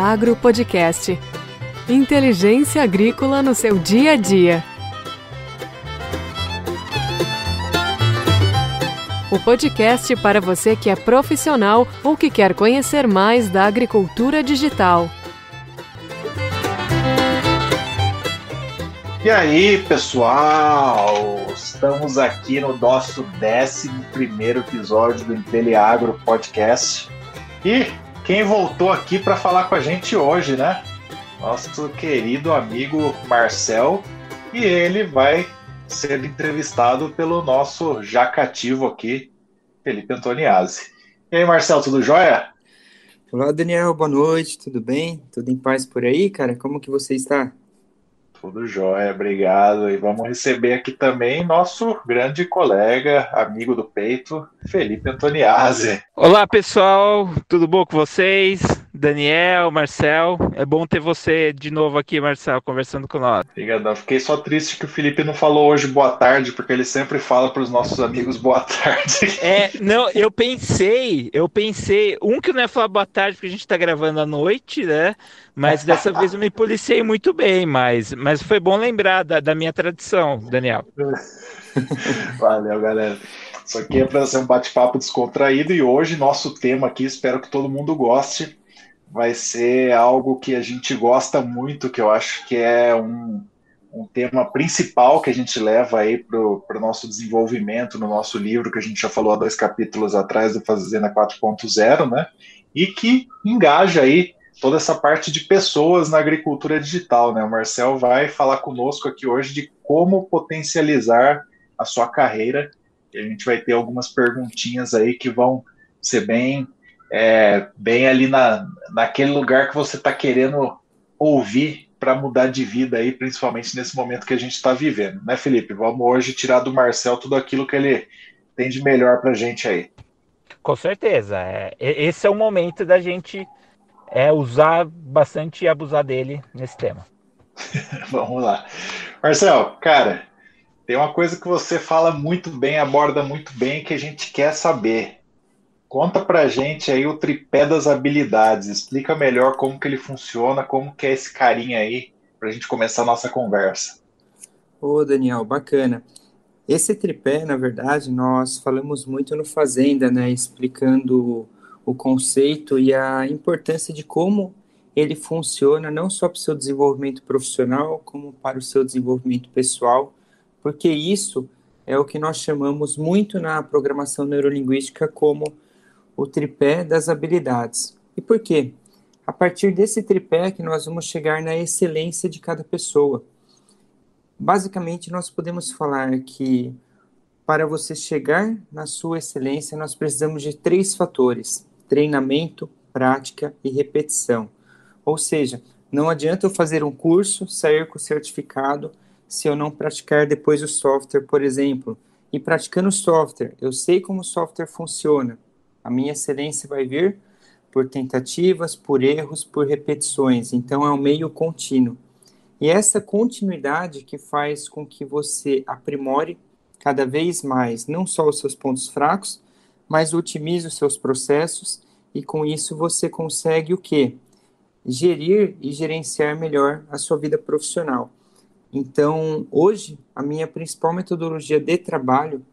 Inteliagro Podcast. Inteligência agrícola no seu dia a dia. O podcast para você que é profissional ou que quer conhecer mais da agricultura digital. E aí, pessoal? Estamos aqui no nosso 11 episódio do Inteliagro Podcast. E quem voltou aqui para falar com a gente hoje, né? Nosso querido amigo Marcel. E ele vai ser entrevistado pelo nosso já cativo aqui, Felipe Antoniazzi. E aí, Marcel, tudo jóia? Olá, Daniel, boa noite, tudo bem? Tudo em paz por aí, cara? Como que você está? Tudo jóia, obrigado. E vamos receber aqui também nosso grande colega, amigo do peito, Felipe Antoniazzi. Olá, pessoal, tudo bom com vocês? Daniel, Marcel, é bom ter você de novo aqui, Marcel, conversando com nós. Obrigadão. Fiquei só triste que o Felipe não falou hoje boa tarde, porque ele sempre fala para os nossos amigos boa tarde. É, não, eu pensei, eu pensei, um que não é falar boa tarde, porque a gente está gravando à noite, né? Mas dessa vez eu me policiei muito bem, mas, mas foi bom lembrar da, da minha tradição, Daniel. Valeu, galera. Isso aqui é para ser um bate-papo descontraído e hoje nosso tema aqui, espero que todo mundo goste, vai ser algo que a gente gosta muito, que eu acho que é um, um tema principal que a gente leva aí para o nosso desenvolvimento no nosso livro, que a gente já falou há dois capítulos atrás do Fazenda 4.0, né? E que engaja aí toda essa parte de pessoas na agricultura digital, né? O Marcel vai falar conosco aqui hoje de como potencializar a sua carreira. E a gente vai ter algumas perguntinhas aí que vão ser bem é, bem ali na, naquele lugar que você está querendo ouvir para mudar de vida aí, principalmente nesse momento que a gente está vivendo, né, Felipe? Vamos hoje tirar do Marcel tudo aquilo que ele tem de melhor para a gente aí. Com certeza. É, esse é o momento da gente é, usar bastante e abusar dele nesse tema. Vamos lá. Marcel, cara, tem uma coisa que você fala muito bem, aborda muito bem, que a gente quer saber. Conta pra gente aí o tripé das habilidades. Explica melhor como que ele funciona, como que é esse carinha aí, pra gente começar a nossa conversa. Ô, Daniel, bacana. Esse tripé, na verdade, nós falamos muito no Fazenda, né, explicando o conceito e a importância de como ele funciona não só para o seu desenvolvimento profissional, como para o seu desenvolvimento pessoal, porque isso é o que nós chamamos muito na programação neurolinguística como o tripé das habilidades. E por quê? A partir desse tripé que nós vamos chegar na excelência de cada pessoa. Basicamente, nós podemos falar que para você chegar na sua excelência, nós precisamos de três fatores: treinamento, prática e repetição. Ou seja, não adianta eu fazer um curso, sair com o certificado, se eu não praticar depois o software, por exemplo. E praticando o software, eu sei como o software funciona, a minha excelência vai vir por tentativas, por erros, por repetições. Então é um meio contínuo. E essa continuidade que faz com que você aprimore cada vez mais não só os seus pontos fracos, mas otimize os seus processos e com isso você consegue o quê? Gerir e gerenciar melhor a sua vida profissional. Então, hoje, a minha principal metodologia de trabalho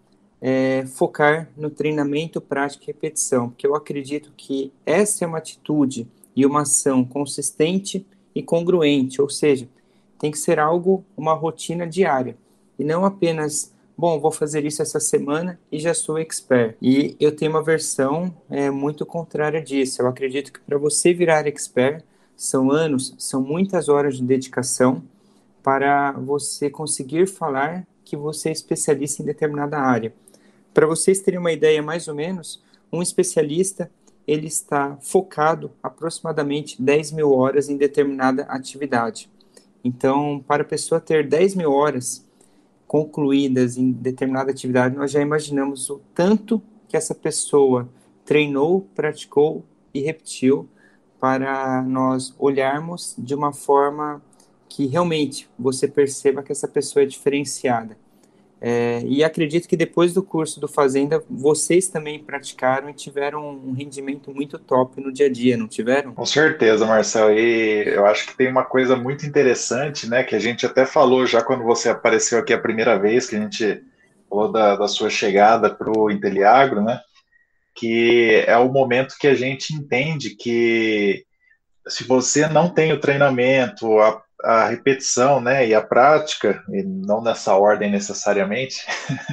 é, focar no treinamento, prática e repetição, porque eu acredito que essa é uma atitude e uma ação consistente e congruente, ou seja, tem que ser algo, uma rotina diária, e não apenas, bom, vou fazer isso essa semana e já sou expert. E eu tenho uma versão é, muito contrária disso. Eu acredito que para você virar expert, são anos, são muitas horas de dedicação para você conseguir falar que você é especialista em determinada área. Para vocês terem uma ideia mais ou menos, um especialista ele está focado aproximadamente 10 mil horas em determinada atividade. Então, para a pessoa ter 10 mil horas concluídas em determinada atividade, nós já imaginamos o tanto que essa pessoa treinou, praticou e repetiu para nós olharmos de uma forma que realmente você perceba que essa pessoa é diferenciada. É, e acredito que depois do curso do Fazenda, vocês também praticaram e tiveram um rendimento muito top no dia a dia, não tiveram? Com certeza, Marcel. E eu acho que tem uma coisa muito interessante, né, que a gente até falou já quando você apareceu aqui a primeira vez, que a gente falou da, da sua chegada para o Inteliagro, né, que é o momento que a gente entende que se você não tem o treinamento, a a repetição né, e a prática, e não nessa ordem necessariamente,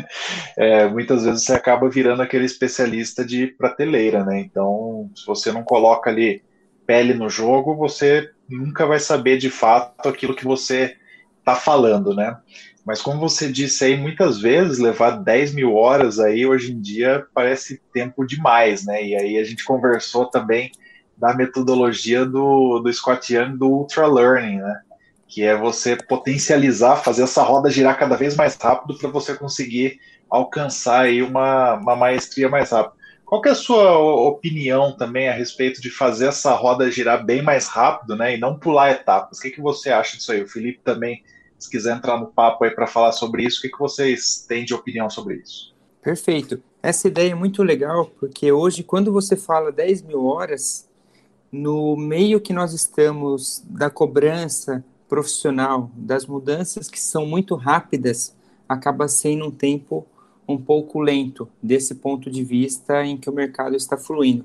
é, muitas vezes você acaba virando aquele especialista de prateleira, né? Então, se você não coloca ali pele no jogo, você nunca vai saber de fato aquilo que você está falando, né? Mas como você disse aí, muitas vezes levar 10 mil horas aí hoje em dia parece tempo demais, né? E aí a gente conversou também da metodologia do, do Scott Young do Ultra Learning, né? Que é você potencializar, fazer essa roda girar cada vez mais rápido para você conseguir alcançar aí uma, uma maestria mais rápido. Qual é a sua opinião também a respeito de fazer essa roda girar bem mais rápido, né, e não pular etapas? O que, que você acha disso aí? O Felipe também, se quiser entrar no papo aí para falar sobre isso, o que, que vocês têm de opinião sobre isso? Perfeito. Essa ideia é muito legal, porque hoje, quando você fala 10 mil horas, no meio que nós estamos da cobrança, profissional, das mudanças que são muito rápidas, acaba sendo um tempo um pouco lento desse ponto de vista em que o mercado está fluindo.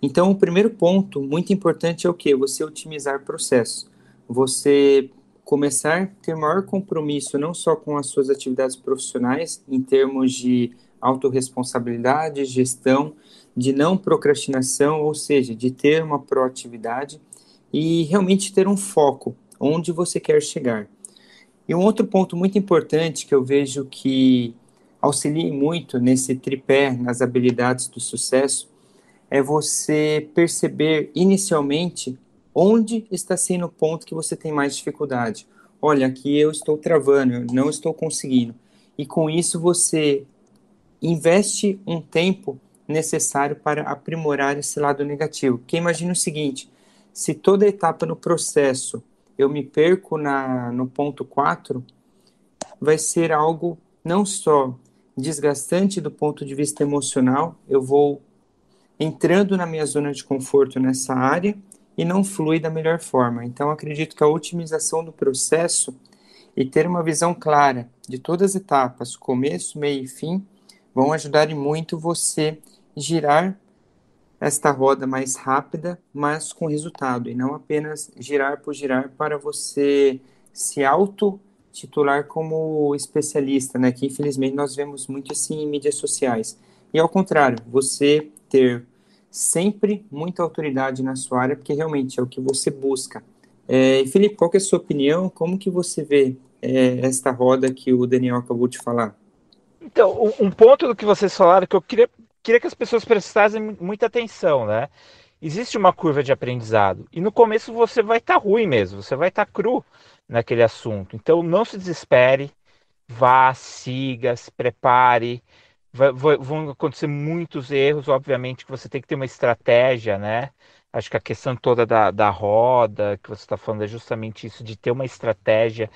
Então, o primeiro ponto muito importante é o que? Você otimizar processo. Você começar a ter maior compromisso não só com as suas atividades profissionais, em termos de autorresponsabilidade, gestão, de não procrastinação, ou seja, de ter uma proatividade e realmente ter um foco onde você quer chegar. E um outro ponto muito importante que eu vejo que auxilia muito nesse tripé, nas habilidades do sucesso, é você perceber inicialmente onde está sendo o ponto que você tem mais dificuldade. Olha, aqui eu estou travando, eu não estou conseguindo. E com isso você investe um tempo necessário para aprimorar esse lado negativo. Que imagina o seguinte: se toda etapa no processo eu me perco na, no ponto 4, vai ser algo não só desgastante do ponto de vista emocional, eu vou entrando na minha zona de conforto nessa área e não flui da melhor forma. Então, acredito que a otimização do processo e ter uma visão clara de todas as etapas, começo, meio e fim, vão ajudar muito você girar esta roda mais rápida, mas com resultado, e não apenas girar por girar para você se auto-titular como especialista, né? Que infelizmente nós vemos muito assim em mídias sociais. E ao contrário, você ter sempre muita autoridade na sua área, porque realmente é o que você busca. É, Felipe, qual é a sua opinião? Como que você vê é, esta roda que o Daniel acabou de falar? Então, um ponto do que vocês falaram que eu queria queria que as pessoas prestassem muita atenção, né? Existe uma curva de aprendizado e no começo você vai estar tá ruim mesmo, você vai estar tá cru naquele assunto. Então não se desespere, vá, siga, se prepare. Vai, vão acontecer muitos erros, obviamente que você tem que ter uma estratégia, né? Acho que a questão toda da, da roda que você está falando é justamente isso, de ter uma estratégia,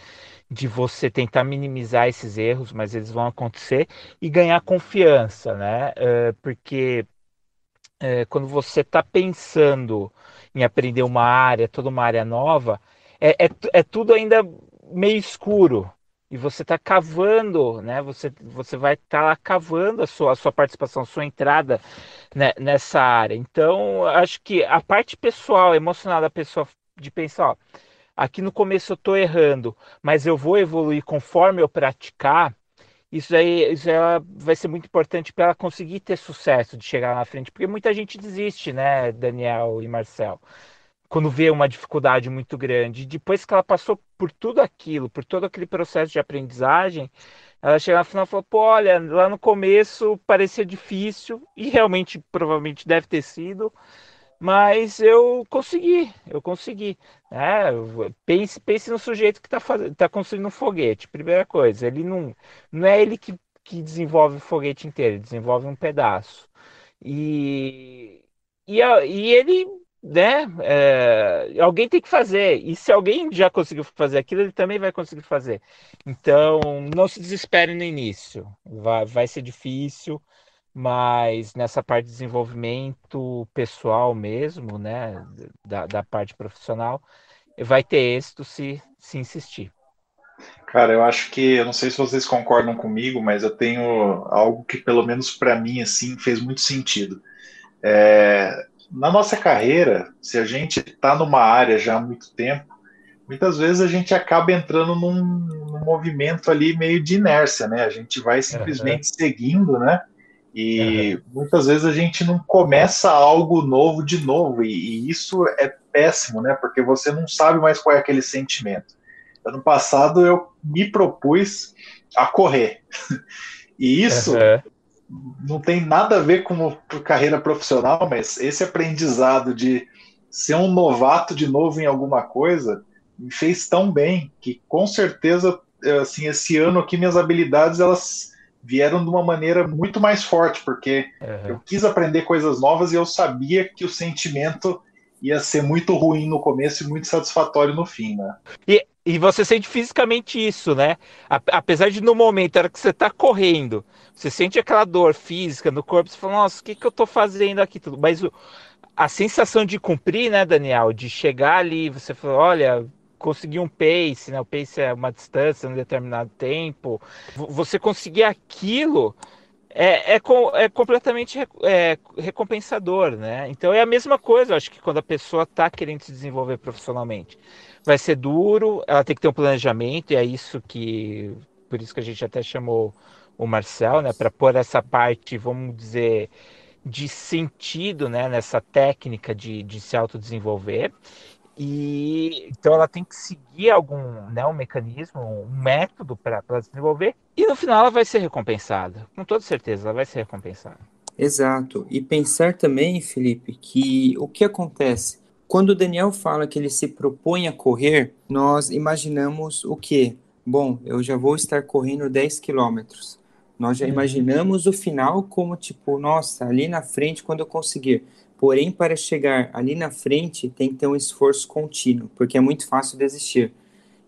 de você tentar minimizar esses erros, mas eles vão acontecer, e ganhar confiança, né? Uh, porque uh, quando você está pensando em aprender uma área, toda uma área nova, é, é, é tudo ainda meio escuro, e você está cavando, né? Você, você vai estar tá cavando a sua, a sua participação, a sua entrada né, nessa área. Então, acho que a parte pessoal, emocional da pessoa de pensar, ó, aqui no começo eu estou errando, mas eu vou evoluir conforme eu praticar. Isso aí, isso aí vai ser muito importante para ela conseguir ter sucesso de chegar na frente, porque muita gente desiste, né, Daniel e Marcel quando vê uma dificuldade muito grande. depois que ela passou por tudo aquilo, por todo aquele processo de aprendizagem, ela chega no final e fala: pô, olha, lá no começo parecia difícil, e realmente provavelmente deve ter sido, mas eu consegui, eu consegui. É, pense, pense no sujeito que está tá construindo um foguete. Primeira coisa, ele não, não é ele que, que desenvolve o foguete inteiro, ele desenvolve um pedaço. E, e, e ele né? É, alguém tem que fazer. E se alguém já conseguiu fazer aquilo, ele também vai conseguir fazer. Então, não se desespere no início. Vai, vai ser difícil, mas nessa parte de desenvolvimento pessoal mesmo, né? Da, da parte profissional, vai ter êxito se, se insistir. Cara, eu acho que, eu não sei se vocês concordam comigo, mas eu tenho algo que, pelo menos para mim, assim, fez muito sentido. É, na nossa carreira, se a gente está numa área já há muito tempo, muitas vezes a gente acaba entrando num, num movimento ali meio de inércia, né? A gente vai simplesmente uhum. seguindo, né? E uhum. muitas vezes a gente não começa algo novo de novo, e, e, isso é péssimo, né? Porque você não sabe mais qual é aquele sentimento. Ano passado eu me propus a correr. E isso uhum não tem nada a ver com carreira profissional, mas esse aprendizado de ser um novato de novo em alguma coisa me fez tão bem que com certeza assim esse ano aqui minhas habilidades elas vieram de uma maneira muito mais forte porque uhum. eu quis aprender coisas novas e eu sabia que o sentimento ia ser muito ruim no começo e muito satisfatório no fim, né? E, e você sente fisicamente isso, né? Apesar de no momento, era que você tá correndo, você sente aquela dor física no corpo, você fala, nossa, o que, que eu tô fazendo aqui? Tudo. Mas a sensação de cumprir, né, Daniel? De chegar ali, você fala, olha, conseguir um pace, né? O pace é uma distância, um determinado tempo. Você conseguir aquilo é, é, é completamente é, recompensador, né? Então é a mesma coisa, acho que quando a pessoa está querendo se desenvolver profissionalmente. Vai ser duro, ela tem que ter um planejamento, e é isso que. Por isso que a gente até chamou o Marcel, né? Para pôr essa parte, vamos dizer, de sentido né, nessa técnica de, de se autodesenvolver. E então ela tem que seguir algum né, um mecanismo, um método para desenvolver, e no final ela vai ser recompensada. Com toda certeza, ela vai ser recompensada. Exato. E pensar também, Felipe, que o que acontece? Quando o Daniel fala que ele se propõe a correr, nós imaginamos o quê? Bom, eu já vou estar correndo 10 quilômetros. Nós já uhum. imaginamos o final como tipo, nossa, ali na frente, quando eu conseguir, Porém, para chegar ali na frente, tem que ter um esforço contínuo, porque é muito fácil desistir.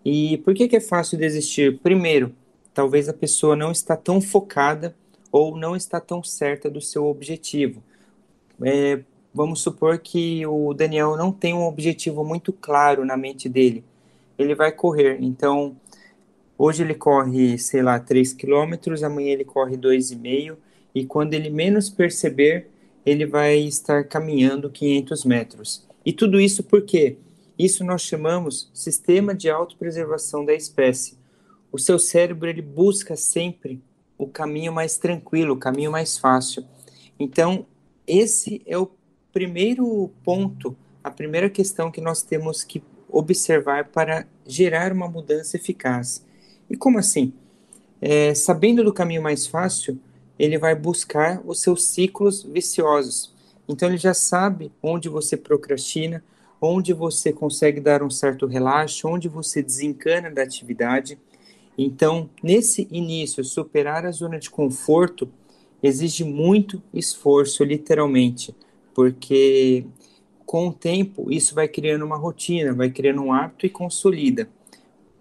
E por que, que é fácil desistir? Primeiro, talvez a pessoa não está tão focada ou não está tão certa do seu objetivo. É, vamos supor que o Daniel não tem um objetivo muito claro na mente dele. Ele vai correr, então hoje ele corre, sei lá, 3 quilômetros, amanhã ele corre 2,5 e quando ele menos perceber, ele vai estar caminhando 500 metros. E tudo isso por quê? Isso nós chamamos sistema de autopreservação da espécie. O seu cérebro ele busca sempre o caminho mais tranquilo, o caminho mais fácil. Então, esse é o primeiro ponto, a primeira questão que nós temos que observar para gerar uma mudança eficaz. E como assim? É, sabendo do caminho mais fácil, ele vai buscar os seus ciclos viciosos. Então ele já sabe onde você procrastina, onde você consegue dar um certo relaxo, onde você desencana da atividade. Então, nesse início, superar a zona de conforto exige muito esforço, literalmente, porque com o tempo isso vai criando uma rotina, vai criando um hábito e consolida.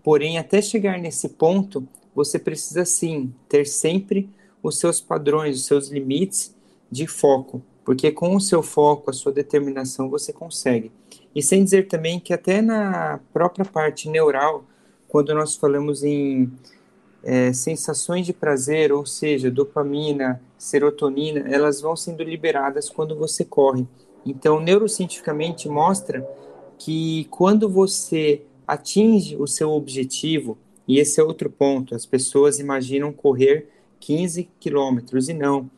Porém, até chegar nesse ponto, você precisa sim ter sempre os seus padrões, os seus limites de foco, porque com o seu foco, a sua determinação, você consegue. E sem dizer também que até na própria parte neural, quando nós falamos em é, sensações de prazer, ou seja, dopamina, serotonina, elas vão sendo liberadas quando você corre. Então, neurocientificamente mostra que quando você atinge o seu objetivo, e esse é outro ponto, as pessoas imaginam correr 15 quilômetros, e não.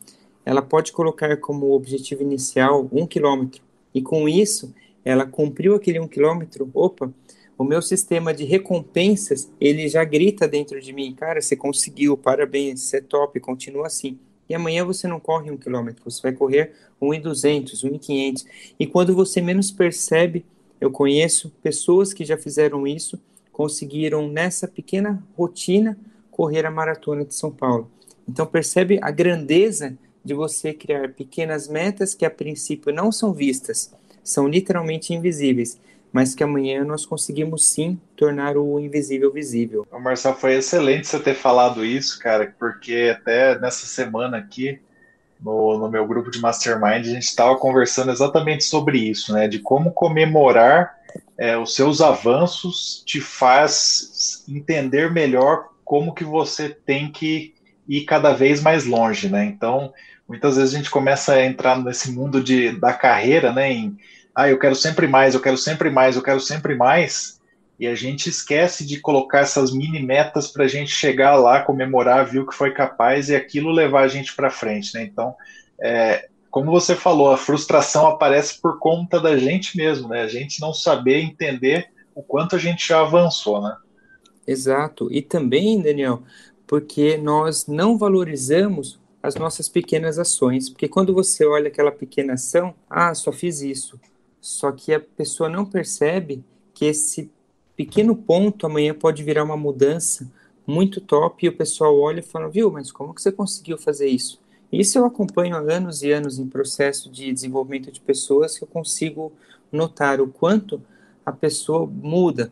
Ela pode colocar como objetivo inicial um quilômetro, e com isso, ela cumpriu aquele um quilômetro, opa, o meu sistema de recompensas, ele já grita dentro de mim, cara, você conseguiu, parabéns, você é top, continua assim. E amanhã você não corre um quilômetro, você vai correr um e duzentos, um e quinhentos. E quando você menos percebe, eu conheço pessoas que já fizeram isso, conseguiram nessa pequena rotina correr a maratona de São Paulo. Então percebe a grandeza de você criar pequenas metas que a princípio não são vistas, são literalmente invisíveis, mas que amanhã nós conseguimos sim tornar o invisível visível. Marcelo, foi excelente você ter falado isso, cara, porque até nessa semana aqui, no, no meu grupo de Mastermind, a gente estava conversando exatamente sobre isso, né? De como comemorar é, os seus avanços te faz entender melhor como que você tem que ir cada vez mais longe, né? Então, muitas vezes a gente começa a entrar nesse mundo de, da carreira, né? Em, ah, eu quero sempre mais, eu quero sempre mais, eu quero sempre mais, e a gente esquece de colocar essas mini metas para a gente chegar lá, comemorar, o que foi capaz e aquilo levar a gente para frente, né? Então, é, como você falou, a frustração aparece por conta da gente mesmo, né? A gente não saber entender o quanto a gente já avançou, né? Exato. E também, Daniel, porque nós não valorizamos as nossas pequenas ações. Porque quando você olha aquela pequena ação, ah, só fiz isso. Só que a pessoa não percebe que esse pequeno ponto amanhã pode virar uma mudança muito top e o pessoal olha e fala, viu, mas como que você conseguiu fazer isso? Isso eu acompanho há anos e anos em processo de desenvolvimento de pessoas que eu consigo notar o quanto a pessoa muda,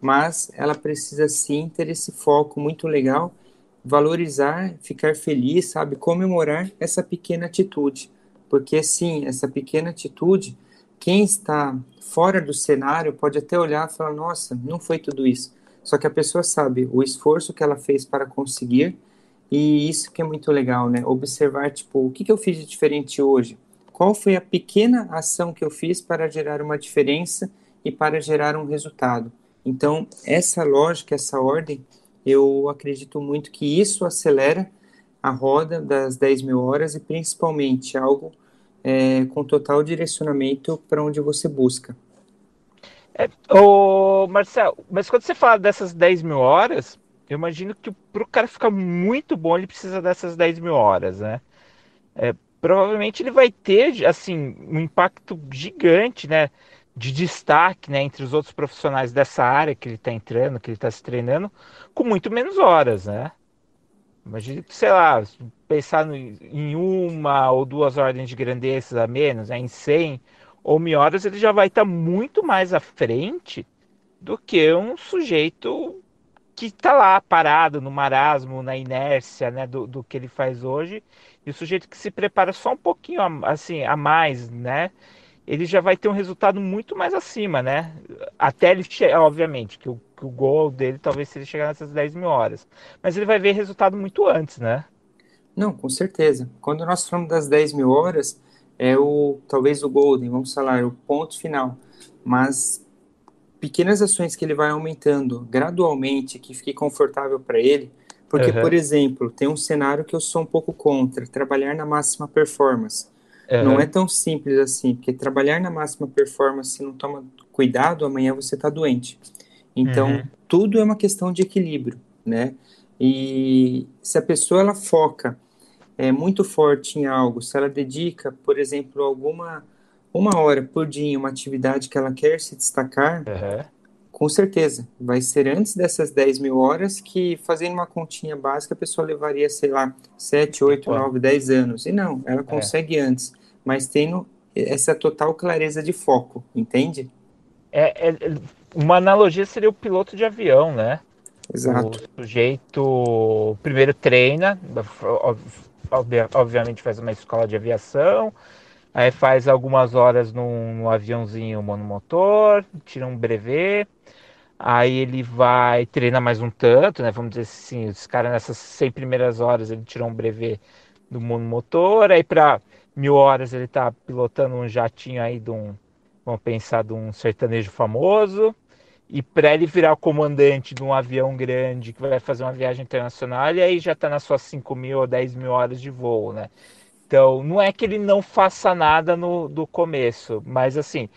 mas ela precisa sim ter esse foco muito legal, valorizar, ficar feliz, sabe, comemorar essa pequena atitude, porque sim, essa pequena atitude quem está fora do cenário pode até olhar e falar: nossa, não foi tudo isso. Só que a pessoa sabe o esforço que ela fez para conseguir, e isso que é muito legal, né? Observar, tipo, o que, que eu fiz de diferente hoje? Qual foi a pequena ação que eu fiz para gerar uma diferença e para gerar um resultado? Então, essa lógica, essa ordem, eu acredito muito que isso acelera a roda das 10 mil horas e principalmente algo é, com total direcionamento para onde você busca. É, ô, Marcelo, mas quando você fala dessas 10 mil horas, eu imagino que para o cara ficar muito bom, ele precisa dessas 10 mil horas, né? É, provavelmente ele vai ter, assim, um impacto gigante, né? De destaque, né? Entre os outros profissionais dessa área que ele está entrando, que ele está se treinando, com muito menos horas, né? Imagina sei lá, pensar no, em uma ou duas ordens de grandeza a menos, né, em 100 ou mil horas, ele já vai estar muito mais à frente do que um sujeito que está lá parado no marasmo, na inércia né, do, do que ele faz hoje, e o sujeito que se prepara só um pouquinho assim, a mais, né? Ele já vai ter um resultado muito mais acima, né? Até ele chegar, obviamente, que o, que o gol dele talvez seja chegar nessas 10 mil horas. Mas ele vai ver resultado muito antes, né? Não, com certeza. Quando nós falamos das 10 mil horas, é o talvez o golden, vamos falar, o ponto final. Mas pequenas ações que ele vai aumentando gradualmente, que fique confortável para ele. Porque, uhum. por exemplo, tem um cenário que eu sou um pouco contra, trabalhar na máxima performance. Uhum. Não é tão simples assim, porque trabalhar na máxima performance, se não toma cuidado, amanhã você está doente. Então, uhum. tudo é uma questão de equilíbrio, né? E se a pessoa ela foca é, muito forte em algo, se ela dedica, por exemplo, alguma uma hora por dia em uma atividade que ela quer se destacar, uhum. Com certeza, vai ser antes dessas 10 mil horas que, fazendo uma continha básica, a pessoa levaria, sei lá, 7, 8, 9, 10 anos. E não, ela é. consegue é. antes mas tendo essa total clareza de foco, entende? É, é, uma analogia seria o piloto de avião, né? Exato. O sujeito primeiro treina, obviamente faz uma escola de aviação, aí faz algumas horas num, num aviãozinho monomotor, tira um brevet, aí ele vai treinar mais um tanto, né? Vamos dizer assim, esse cara nessas 100 primeiras horas ele tirou um brevet do monomotor, aí para mil horas ele tá pilotando um jatinho aí de um, vamos pensar, de um sertanejo famoso. E para ele virar o comandante de um avião grande que vai fazer uma viagem internacional, e aí já está nas suas 5 mil ou 10 mil horas de voo, né? Então, não é que ele não faça nada no do começo, mas assim,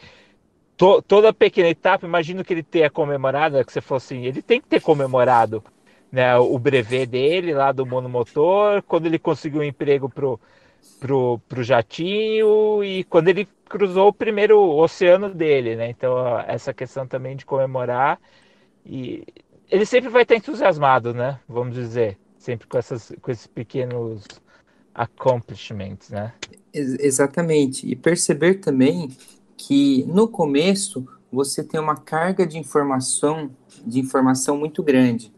to, toda pequena etapa, imagino que ele tenha comemorado, é que você falou assim, ele tem que ter comemorado né, o brevet dele lá do monomotor, quando ele conseguiu um emprego pro pro, pro jatinho e quando ele cruzou o primeiro oceano dele, né? Então essa questão também de comemorar e ele sempre vai estar entusiasmado, né? Vamos dizer, sempre com essas com esses pequenos accomplishments, né? Exatamente. E perceber também que no começo você tem uma carga de informação, de informação muito grande.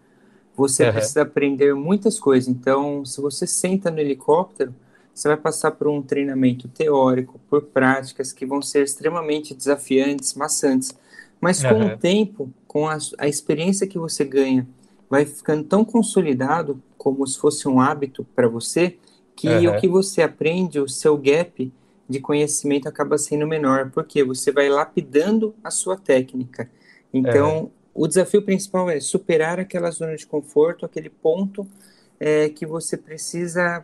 Você uhum. precisa aprender muitas coisas. Então, se você senta no helicóptero, você vai passar por um treinamento teórico, por práticas que vão ser extremamente desafiantes, maçantes. Mas com uhum. o tempo, com a, a experiência que você ganha, vai ficando tão consolidado como se fosse um hábito para você, que uhum. o que você aprende, o seu gap de conhecimento acaba sendo menor, porque você vai lapidando a sua técnica. Então, uhum. o desafio principal é superar aquela zona de conforto, aquele ponto é, que você precisa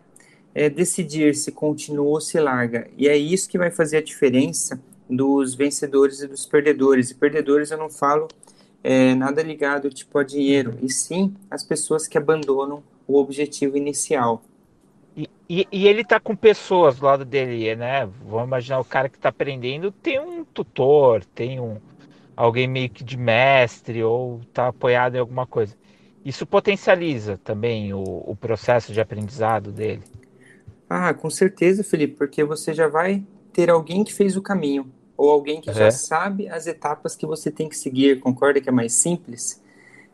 é, decidir se continua ou se larga. E é isso que vai fazer a diferença dos vencedores e dos perdedores. E perdedores eu não falo é, nada ligado tipo a dinheiro, e sim as pessoas que abandonam o objetivo inicial. E, e, e, ele tá com pessoas do lado dele, né? Vamos imaginar o cara que está aprendendo tem um tutor, tem um alguém meio que de mestre ou está apoiado em alguma coisa. Isso potencializa também o, o processo de aprendizado dele. Ah, com certeza, Felipe, porque você já vai ter alguém que fez o caminho, ou alguém que é. já sabe as etapas que você tem que seguir. Concorda que é mais simples?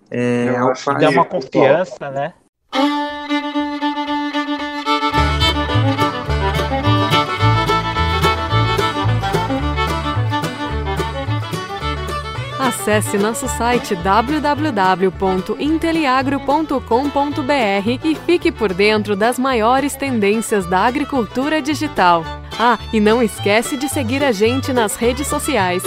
É, Eu acho que dá uma confiança, né? Acesse nosso site www.inteliagro.com.br e fique por dentro das maiores tendências da agricultura digital. Ah, e não esquece de seguir a gente nas redes sociais.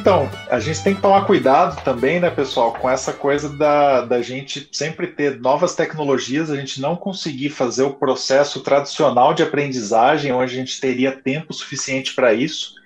Então, a gente tem que tomar cuidado também, né, pessoal, com essa coisa da, da gente sempre ter novas tecnologias, a gente não conseguir fazer o processo tradicional de aprendizagem, onde a gente teria tempo suficiente para isso,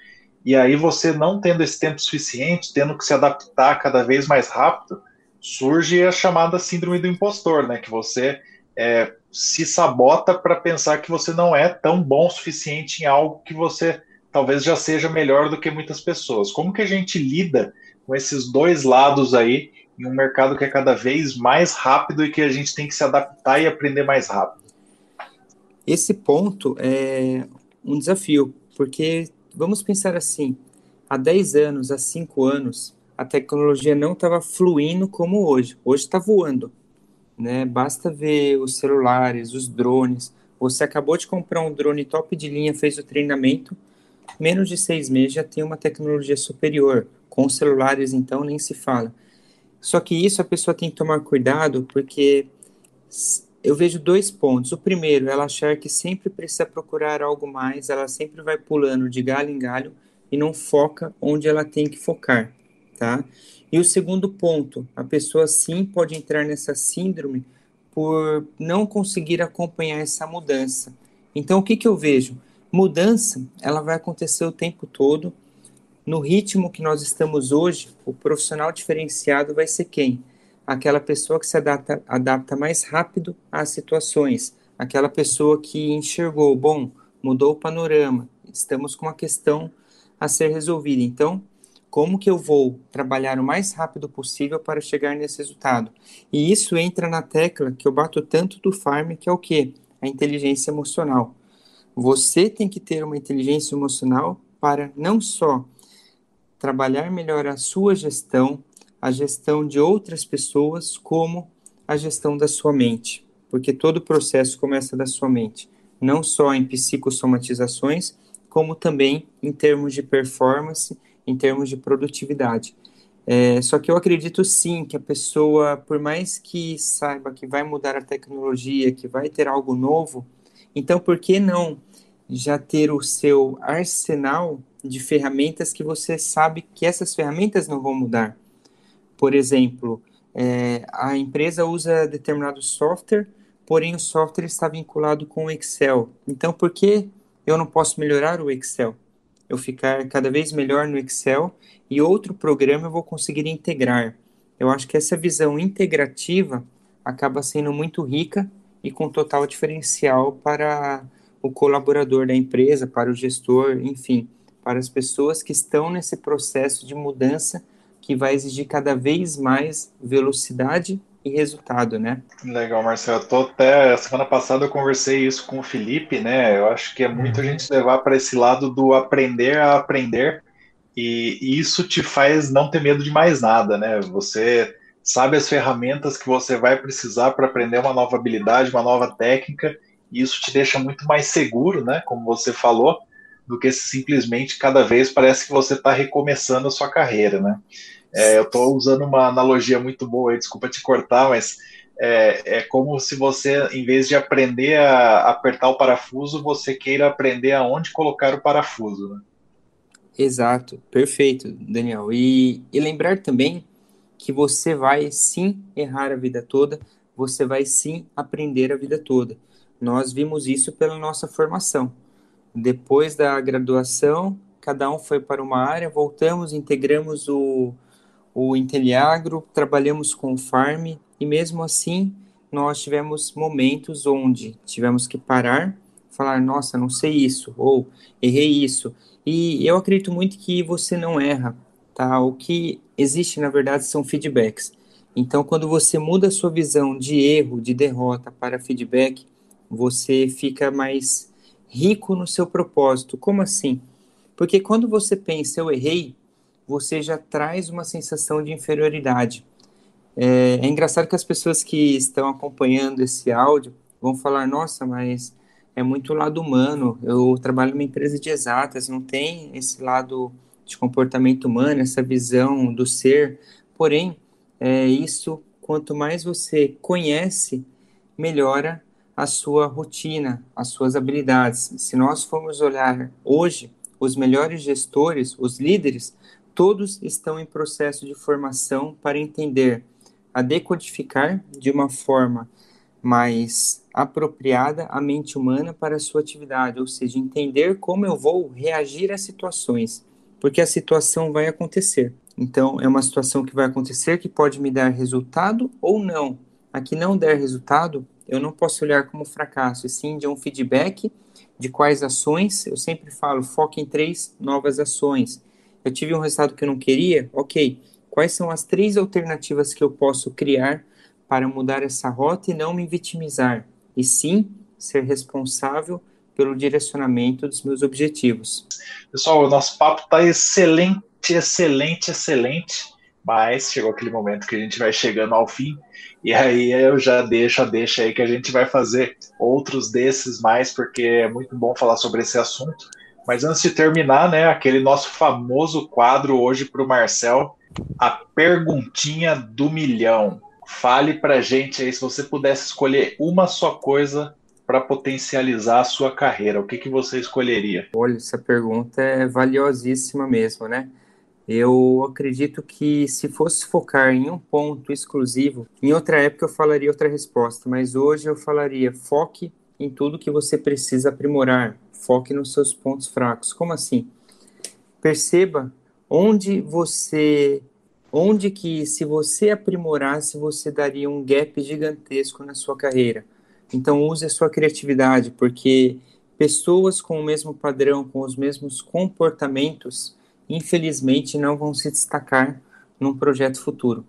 e aí você não tendo esse tempo suficiente, tendo que se adaptar cada vez mais rápido, surge a chamada síndrome do impostor, né, que você é, se sabota para pensar que você não é tão bom o suficiente em algo que você talvez já seja melhor do que muitas pessoas. Como que a gente lida com esses dois lados aí em um mercado que é cada vez mais rápido e que a gente tem que se adaptar e aprender mais rápido? Esse ponto é um desafio, porque vamos pensar assim, há 10 anos, há 5 anos, a tecnologia não estava fluindo como hoje. Hoje está voando. Né? Basta ver os celulares, os drones. Você acabou de comprar um drone top de linha, fez o treinamento, menos de seis meses já tem uma tecnologia superior. Com celulares, então, nem se fala. Só que isso a pessoa tem que tomar cuidado, porque eu vejo dois pontos. O primeiro, ela achar que sempre precisa procurar algo mais, ela sempre vai pulando de galho em galho e não foca onde ela tem que focar, tá? E o segundo ponto, a pessoa sim pode entrar nessa síndrome por não conseguir acompanhar essa mudança. Então, o que, que eu vejo? Mudança, ela vai acontecer o tempo todo. No ritmo que nós estamos hoje, o profissional diferenciado vai ser quem? Aquela pessoa que se adapta, adapta mais rápido às situações, aquela pessoa que enxergou, bom, mudou o panorama, estamos com uma questão a ser resolvida. Então, como que eu vou trabalhar o mais rápido possível para chegar nesse resultado? E isso entra na tecla que eu bato tanto do Farm, que é o quê? A inteligência emocional. Você tem que ter uma inteligência emocional para não só trabalhar melhor a sua gestão, a gestão de outras pessoas, como a gestão da sua mente, porque todo o processo começa da sua mente, não só em psicossomatizações, como também em termos de performance, em termos de produtividade. É, só que eu acredito sim que a pessoa, por mais que saiba que vai mudar a tecnologia, que vai ter algo novo, então, por que não já ter o seu arsenal de ferramentas que você sabe que essas ferramentas não vão mudar? Por exemplo, é, a empresa usa determinado software, porém o software está vinculado com o Excel. Então, por que eu não posso melhorar o Excel? Eu ficar cada vez melhor no Excel e outro programa eu vou conseguir integrar. Eu acho que essa visão integrativa acaba sendo muito rica e com total diferencial para o colaborador da empresa, para o gestor, enfim, para as pessoas que estão nesse processo de mudança que vai exigir cada vez mais velocidade e resultado, né? Legal, Marcelo. Eu tô até semana passada eu conversei isso com o Felipe, né? Eu acho que é muito a gente levar para esse lado do aprender a aprender e, e isso te faz não ter medo de mais nada, né? Você sabe as ferramentas que você vai precisar para aprender uma nova habilidade, uma nova técnica, e isso te deixa muito mais seguro, né? Como você falou, do que simplesmente cada vez parece que você está recomeçando a sua carreira, né? É, eu estou usando uma analogia muito boa, desculpa te cortar, mas é, é, como se você, em vez de aprender a apertar o parafuso, você queira aprender aonde colocar o parafuso. Né? Exato, perfeito, Daniel. E, e lembrar também que você vai sim errar a vida toda, você vai sim aprender a vida toda. Nós vimos isso pela nossa formação. Depois da graduação, cada um foi para uma área, voltamos, integramos o, o Inteliagro, trabalhamos com o Farm e mesmo assim nós tivemos momentos onde tivemos que parar, falar, nossa, não sei isso, ou errei isso. E eu acredito muito que você não erra, tá? O que existe, na verdade, são feedbacks. Então, quando você muda a sua visão de erro, de derrota para feedback, você fica mais rico no seu propósito. Como assim? Porque quando você pensa, eu errei, você já traz uma sensação de inferioridade. É, é, engraçado que as pessoas que estão acompanhando esse áudio vão falar: nossa, mas é muito lado humano. Eu trabalho numa empresa de exatas, não tem esse lado de comportamento humano, essa visão do ser. Porém, é, isso, quanto mais você conhece, melhora a sua rotina, as suas habilidades. Se nós formos olhar hoje, os melhores gestores, os líderes, todos estão em processo de formação para entender a decodificar de uma forma mais apropriada a mente humana para a sua atividade, ou seja, entender como eu vou reagir às situações, porque a situação vai acontecer. Então, é uma situação que vai acontecer que pode me dar resultado ou não. A que não der resultado, eu não posso olhar como fracasso, e sim de um feedback de quais ações. Eu sempre falo, foque em três novas ações eu tive um resultado que eu não queria, ok. Quais são as três alternativas que eu posso criar para mudar essa rota e não me vitimizar, e sim ser responsável pelo direcionamento dos meus objetivos. Pessoal, o nosso papo está excelente, excelente, excelente, mas chegou aquele momento que a gente vai chegando ao fim, e aí eu já deixo a deixa aí que a gente vai fazer outros desses mais, porque é muito bom falar sobre esse assunto. Mas antes de terminar, né, aquele nosso famoso quadro hoje para o Marcel, a perguntinha do milhão. Fale para gente aí se você pudesse escolher uma só coisa para potencializar a sua carreira, o que, que você escolheria? Olha, essa pergunta é valiosíssima mesmo, né? Eu acredito que se fosse focar em um ponto exclusivo, em outra época eu falaria outra resposta, mas hoje eu falaria foque em tudo que você precisa aprimorar, foque nos seus pontos fracos. Como assim? Perceba onde você onde que se você aprimorasse, você daria um gap gigantesco na sua carreira. Então use a sua criatividade, porque pessoas com o mesmo padrão, com os mesmos comportamentos, infelizmente não vão se destacar num projeto futuro.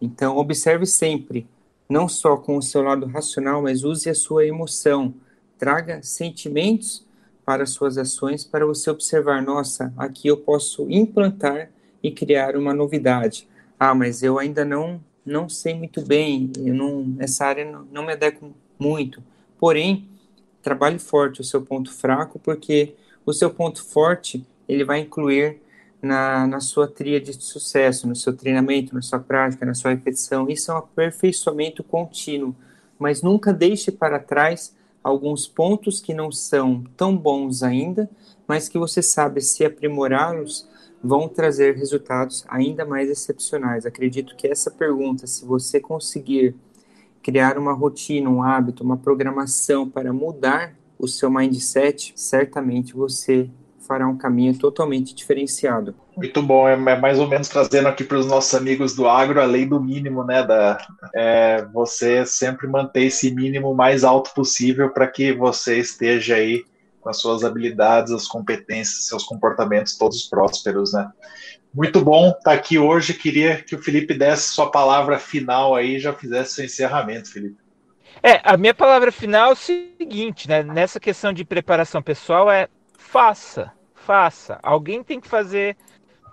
Então observe sempre, não só com o seu lado racional, mas use a sua emoção, traga sentimentos para suas ações para você observar, nossa, aqui eu posso implantar e criar uma novidade. Ah, mas eu ainda não não sei muito bem, eu não, essa área não, não me adequo muito. Porém, trabalhe forte o seu ponto fraco, porque o seu ponto forte ele vai incluir na, na sua tria de sucesso, no seu treinamento, na sua prática, na sua repetição. Isso é um aperfeiçoamento contínuo, mas nunca deixe para trás alguns pontos que não são tão bons ainda, mas que você sabe se aprimorá-los vão trazer resultados ainda mais excepcionais. Acredito que essa pergunta, se você conseguir criar uma rotina, um hábito, uma programação para mudar o seu mindset, certamente você fará um caminho totalmente diferenciado. Muito bom, é, é mais ou menos trazendo aqui para os nossos amigos do agro a lei do mínimo, né? Da, é, você sempre manter esse mínimo mais alto possível para que você esteja aí com as suas habilidades, as competências, seus comportamentos todos prósperos, né? Muito bom estar aqui hoje. Queria que o Felipe desse sua palavra final aí já fizesse seu encerramento, Felipe. É, a minha palavra final é o seguinte, né? Nessa questão de preparação pessoal é faça, faça. Alguém tem que fazer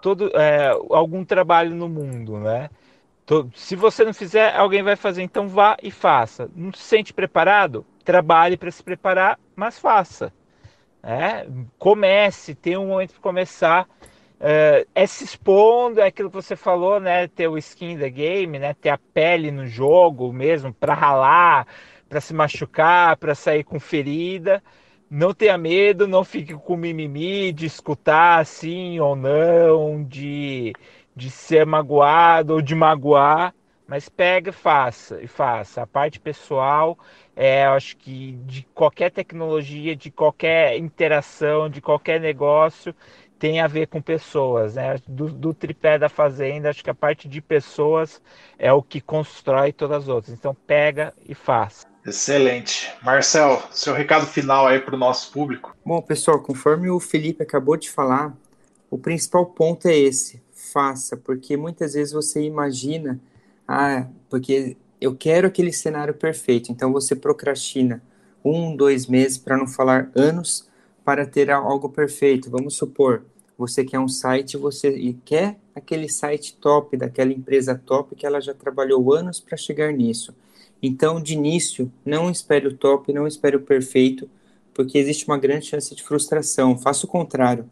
todo é, algum trabalho no mundo, né? Se você não fizer, alguém vai fazer. Então vá e faça. Não se sente preparado? Trabalhe para se preparar, mas faça. É, comece, tenha um momento para começar. É, é, se expondo, é aquilo que você falou, né? Ter o skin da game, né? Ter a pele no jogo mesmo, para ralar, para se machucar, para sair com ferida. Não tenha medo, não fique com mimimi de escutar sim ou não, de de ser magoado ou de magoar, mas pega e faça, e faça. A parte pessoal, é, acho que de qualquer tecnologia, de qualquer interação, de qualquer negócio, tem a ver com pessoas, né? Do, do, tripé da fazenda, acho que a parte de pessoas é o que constrói todas as outras. Então pega e faça. Excelente. Marcel, seu recado final aí para o nosso público. Bom, pessoal, conforme o Felipe acabou de falar, o principal ponto é esse faça, porque muitas vezes você imagina, ah, porque eu quero aquele cenário perfeito, então você procrastina um, dois meses, para não falar anos, para ter algo perfeito. Vamos supor, você quer um site você e quer aquele site top daquela empresa top que ela já trabalhou anos para chegar nisso. Então, de início, não espere o top, não espere o perfeito, porque existe uma grande chance de frustração. Faça o contrário.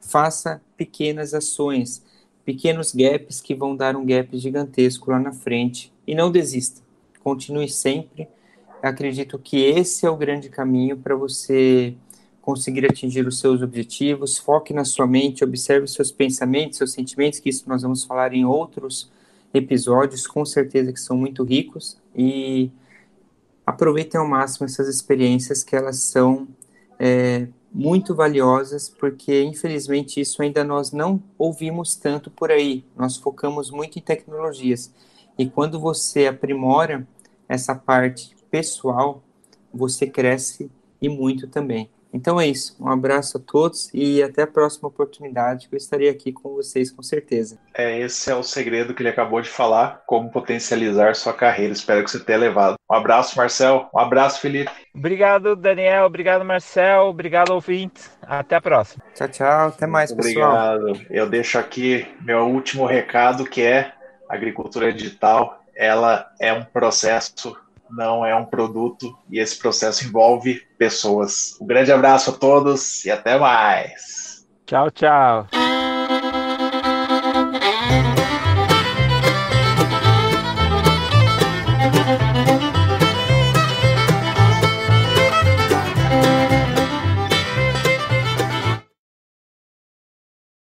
Faça pequenas ações pequenos gaps que vão dar um gap gigantesco lá na frente. E não desista. Continue sempre. Acredito que esse é o grande caminho para você conseguir atingir os seus objetivos. Foque na sua mente, observe seus pensamentos, seus sentimentos, que isso nós vamos falar em outros episódios, com certeza que são muito ricos. E aproveitem ao máximo essas experiências que elas são é, muito valiosas, porque infelizmente isso ainda nós não ouvimos tanto por aí. Nós focamos muito em tecnologias. E quando você aprimora essa parte pessoal, você cresce e muito também. Então é isso. Um abraço a todos e até a próxima oportunidade que eu estarei aqui com vocês com certeza. É, esse é o segredo que ele acabou de falar, como potencializar sua carreira. Espero que você tenha levado. Um abraço, Marcel. Um abraço, Felipe. Obrigado, Daniel. Obrigado, Marcel. Obrigado, ouvintes. Até a próxima. Tchau, tchau. Até mais, Muito pessoal. Obrigado. Eu deixo aqui meu último recado, que é agricultura digital. Ela é um processo não é um produto e esse processo envolve pessoas. Um grande abraço a todos e até mais. Tchau, tchau.